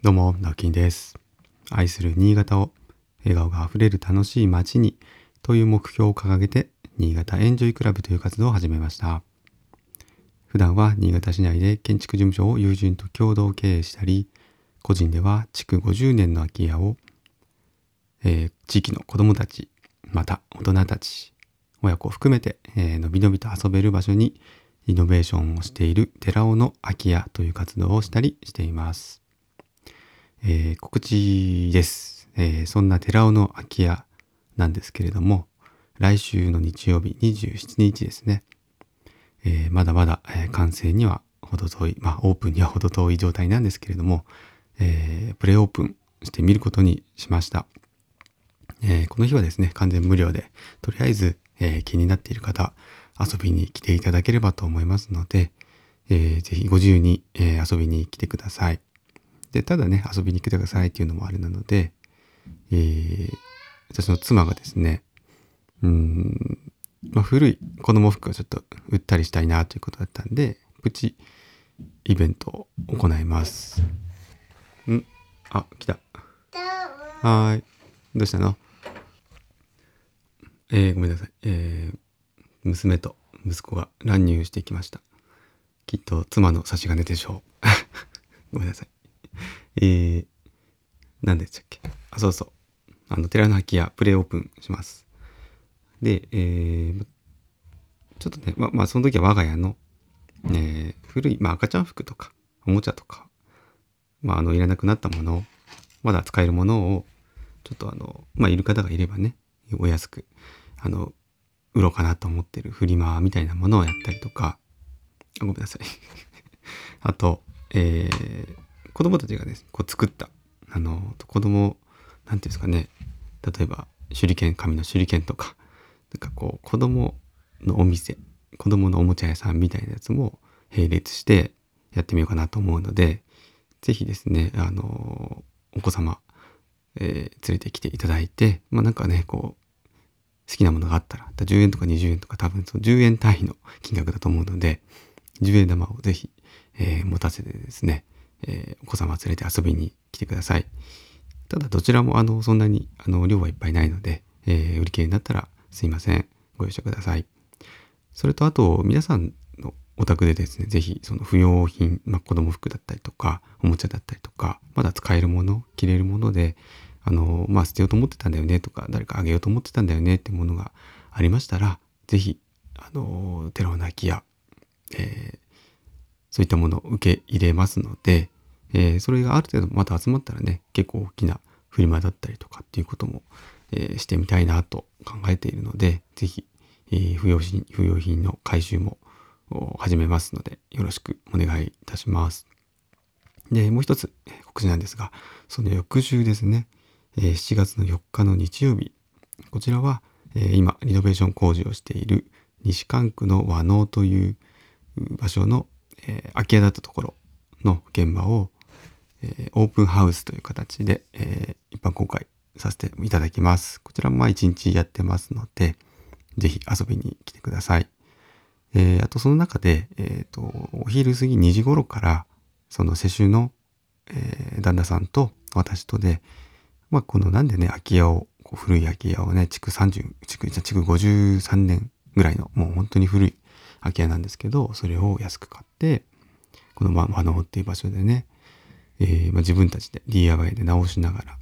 どうも、ナオキンです。愛する新潟を笑顔があふれる楽しい街にという目標を掲げて、新潟エンジョイクラブという活動を始めました。普段は新潟市内で建築事務所を友人と共同経営したり、個人では築50年の空き家を、えー地域の子どもたち、また大人たち、親子を含めて、えーのびのびと遊べる場所にイノベーションをしている寺尾の空き家という活動をしたりしています。えー告知です、えーそんな寺尾の空き家なんですけれども、来週の日曜日27日ですね、えーまだまだ、え完成には程遠い、まあオープンには程遠い状態なんですけれども、えプレオープンしてみることにしました。えこの日はですね、完全無料で、とりあえず、え気になっている方、遊びに来ていただければと思いますので、えーぜひご自由に、え遊びに来てください。で、ただね、遊びに来てくださいっていうのもあれなので、えー私の妻がですね、うん、まあ、古い子供服をちょっと売ったりしたいなということだったんで、プチイベントを行います。ん？あ、来た。はーい。どうしたの？えー、ごめんなさい。えー、娘と息子が乱入してきました。きっと妻の差し金でしょう。ごめんなさい。えー、何でしたっけ？あ、そうそう。あの、寺の空き家、プレイオープンします。で、えー、ちょっとね、ま、まあ、その時は我が家の、えー古い、まあ、赤ちゃん服とか、おもちゃとか、まあ、あの、いらなくなったものを、まだ使えるものを、ちょっとあの、まあ、いる方がいればね、お安く、あの、売ろうかなと思ってるフリマみたいなものをやったりとか、あごめんなさい。あと、えー子供たちがね、こう作った、あの、子供、なんていうんですかね、例えば、手裏剣、紙の手裏剣とか、なんかこう、子供のお店、子供のおもちゃ屋さんみたいなやつも並列してやってみようかなと思うので、ぜひですね、あの、お子様、えー連れてきていただいて、まあなんかね、こう、好きなものがあったら、10円とか20円とか多分その10円単位の金額だと思うので、10円玉をぜひ、えー持たせてですね、えーお子様連れて遊びに来てください。ただどちらもあの、そんなにあの、量はいっぱいないので、えー売り切れになったらすいません。ご容赦ください。それとあと、皆さんのお宅でですね、ぜひその不要品、まあ、子供服だったりとか、おもちゃだったりとか、まだ使えるもの、着れるもので、あの、まあ、捨てようと思ってたんだよねとか、誰かあげようと思ってたんだよねってものがありましたら、ぜひ、あの、寺尾の空き家、えーそういったものを受け入れますので、えーそれがある程度また集まったらね、結構大きなフリマだったりとかっていうことも、えーしてみたいなと考えているので、ぜひ、えー不要品、不要品の回収も始めますので、よろしくお願いいたします。で、もう一つえ告知なんですが、その翌週ですね、えー7月の4日の日曜日、こちらは、えー今、リノベーション工事をしている西関区の和能という場所の、えー空き家だったところの現場を、えーオープンハウスという形で、えー一般公開させていただきます。こちらもまあ一日やってますので、ぜひ遊びに来てください。えーあとその中で、えっ、と、お昼過ぎ2時頃から、その世襲の、えー旦那さんと私とで、まあこのなんでね、空き家を、古い空き家をね、築30、築、築53年ぐらいの、もう本当に古い空き家なんですけど、それを安く買って、この和能っていう場所でね、えーまあ、自分たちで DIY で直しながら、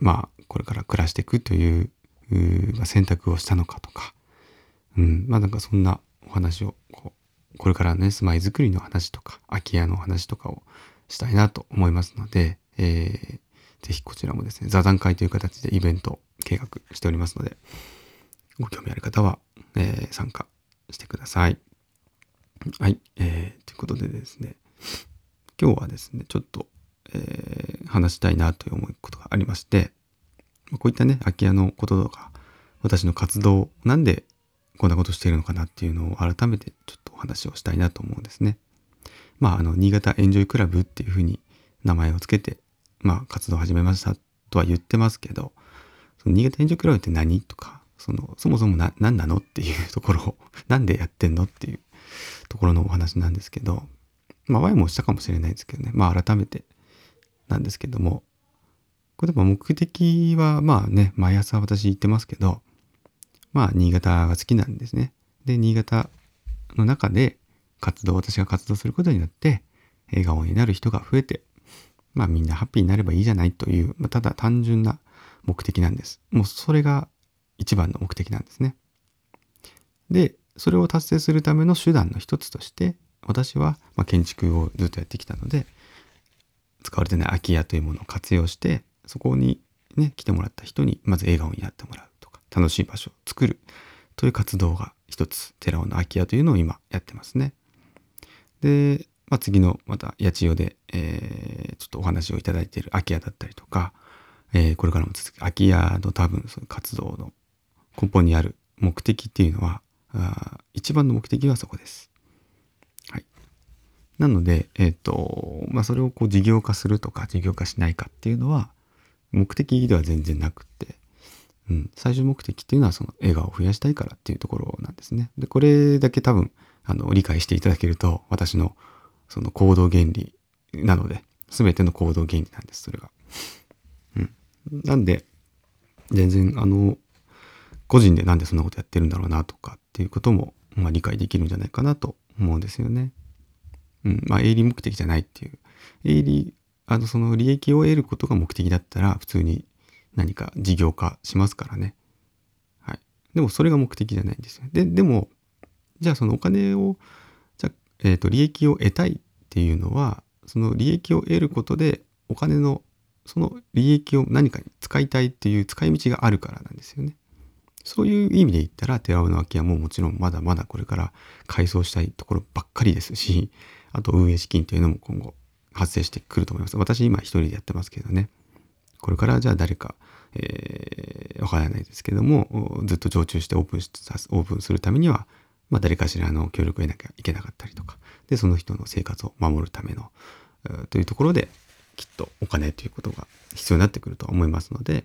まあ、これから暮らしていくという、まあ、選択をしたのかとか、うん、まあなんかそんなお話を、こう、これからね、住まいづくりの話とか、空き家の話とかをしたいなと思いますので、えーぜひこちらもですね、座談会という形でイベントを計画しておりますので、ご興味ある方は、えー参加してください。はい、えー、ということでですね、今日はですね、ちょっと、えー話したいなという思うことがありまして、こういったね、空き家のこととか、私の活動、なんでこんなことしているのかなっていうのを改めてちょっとお話をしたいなと思うんですね。まあ、あの、新潟エンジョイクラブっていうふうに名前をつけて、まあ、活動を始めましたとは言ってますけど、その新潟エンジョイクラブって何とか、その、そもそもな、何なのっていうところを、なんでやってんのっていうところのお話なんですけど、まあ、前もしたかもしれないですけどね、まあ、改めて、なんですけども、これでも目的はまあね、毎朝私言ってますけど、まあ新潟が好きなんですね。で、新潟の中で活動、私が活動することによって、笑顔になる人が増えて、まあみんなハッピーになればいいじゃないという、まあ、ただ単純な目的なんです。もうそれが一番の目的なんですね。で、それを達成するための手段の一つとして、私はま建築をずっとやってきたので、使われてない空き家というものを活用して、そこにね、来てもらった人にまず笑顔になってもらうとか、楽しい場所を作るという活動が一つ、寺尾の空き家というのを今やってますね。で、まあ、次のまた八千代で、えー、ちょっとお話をいただいている空き家だったりとか、えー、これからも続く空き家の多分その活動の根本にある目的っていうのはあ一番の目的はそこです。はい。なので、えっ、ー、と、まあ、それをこう事業化するとか事業化しないかっていうのは目的では全然なくって、うん、最終目的っていうのはその笑顔を増やしたいからっていうところなんですね。で、これだけ多分、あの、理解していただけると、私のその行動原理なので、全ての行動原理なんです、それが。うん。なんで、全然、あの、個人でなんでそんなことやってるんだろうなとかっていうことも、まあ、理解できるんじゃないかなと思うんですよね。うん。まあ、営利目的じゃないっていう。営利、あの、その利益を得ることが目的だったら、普通に何か事業化しますからね。はい。でも、それが目的じゃないんですよ。で、でも、じゃあそのお金を、じゃえっ、ー、と、利益を得たいっていうのは、その利益を得ることで、お金の、その利益を何かに使いたいっていう使い道があるからなんですよね。そういう意味で言ったら、寺尾の空き家ももちろんまだまだこれから改装したいところばっかりですし、あと運営資金というのも今後発生してくると思います。私今一人でやってますけどね。これからじゃあ誰か、えー、わからないですけども、ずっと常駐してオープンし、オープンするためには、まあ誰かしらの協力を得なきゃいけなかったりとか、で、その人の生活を守るための、というところで、きっとお金ということが必要になってくると思いますので、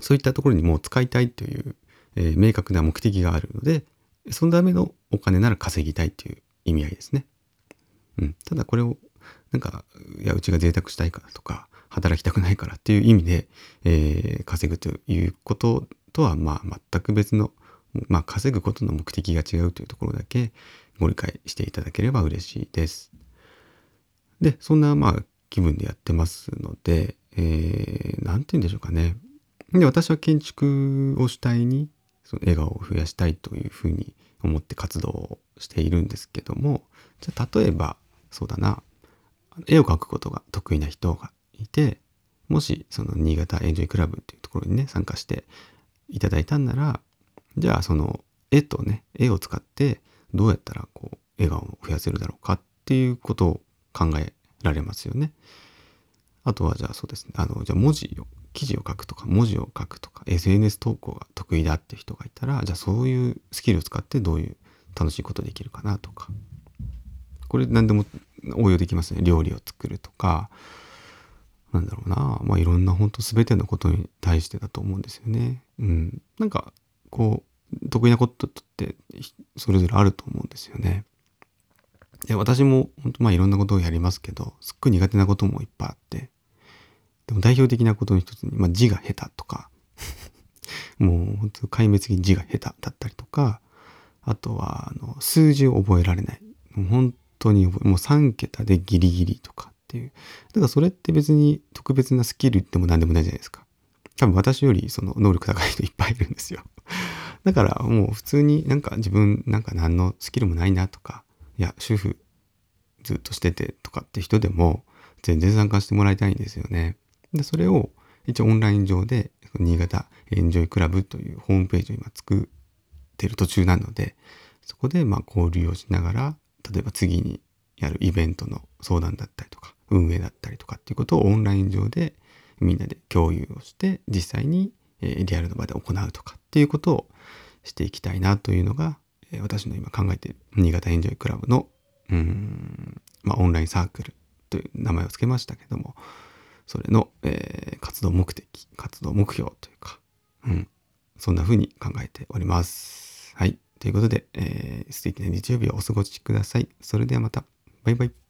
そういったところにもう使いたいという、えー、明確な目的があるので、そのためのお金なら稼ぎたいという意味合いですね。うん。ただこれを、なんか、いや、うちが贅沢したいからとか、働きたくないからっていう意味で、えー、稼ぐということとは、まあ、全く別の、まあ、稼ぐことの目的が違うというところだけご理解していただければ嬉しいです。で、そんな、まあ、気分でやってますので、えー、なんて言うんでしょうかね。で、私は建築を主体に、その笑顔を増やしたいというふうに思って活動をしているんですけども、じゃ例えば、そうだな、絵を描くことが得意な人がいて、もしその新潟エンジョイクラブっていうところにね、参加していただいたんなら、じゃあその絵とね、絵を使ってどうやったらこう笑顔を増やせるだろうかっていうことを考えられますよね。あとはじゃあそうですね、あの、じゃあ文字を記事を書くとか文字を書くとか SNS 投稿が得意だって人がいたらじゃあそういうスキルを使ってどういう楽しいことできるかなとか。これ何でも応用できますね。料理を作るとかなんだろうな。まあいろんな本当全てのことに対してだと思うんですよね。うん。なんかこう得意なことってそれぞれあると思うんですよね。で私も本当まあいろんなことをやりますけどすっごい苦手なこともいっぱいあって。でも代表的なことの一つに、まあ、字が下手とか もう本当壊滅的に字が下手だったりとか、あとは、あの、数字を覚えられない。もう本当にもう3桁でギリギリとかっていう。だからそれって別に特別なスキルでも何でもないじゃないですか。多分私よりその能力高い人いっぱいいるんですよ。だからもう普通になんか自分なんか何のスキルもないなとか、いや、主婦ずっとしててとかって人でも全然参加してもらいたいんですよね。で、それを一応オンライン上で、新潟エンジョイクラブというホームページを今作ってる途中なので、そこでまあ交流をしながら、例えば次にやるイベントの相談だったりとか、運営だったりとかっていうことをオンライン上でみんなで共有をして、実際にリアルの場で行うとかっていうことをしていきたいなというのが、私の今考えている新潟エンジョイクラブの、うん、まあオンラインサークルという名前を付けましたけども、それの、えー、活動目的、活動目標というか、うん、そんな風に考えております。はい。ということで、えー、素敵な日曜日をお過ごしください。それではまた。バイバイ。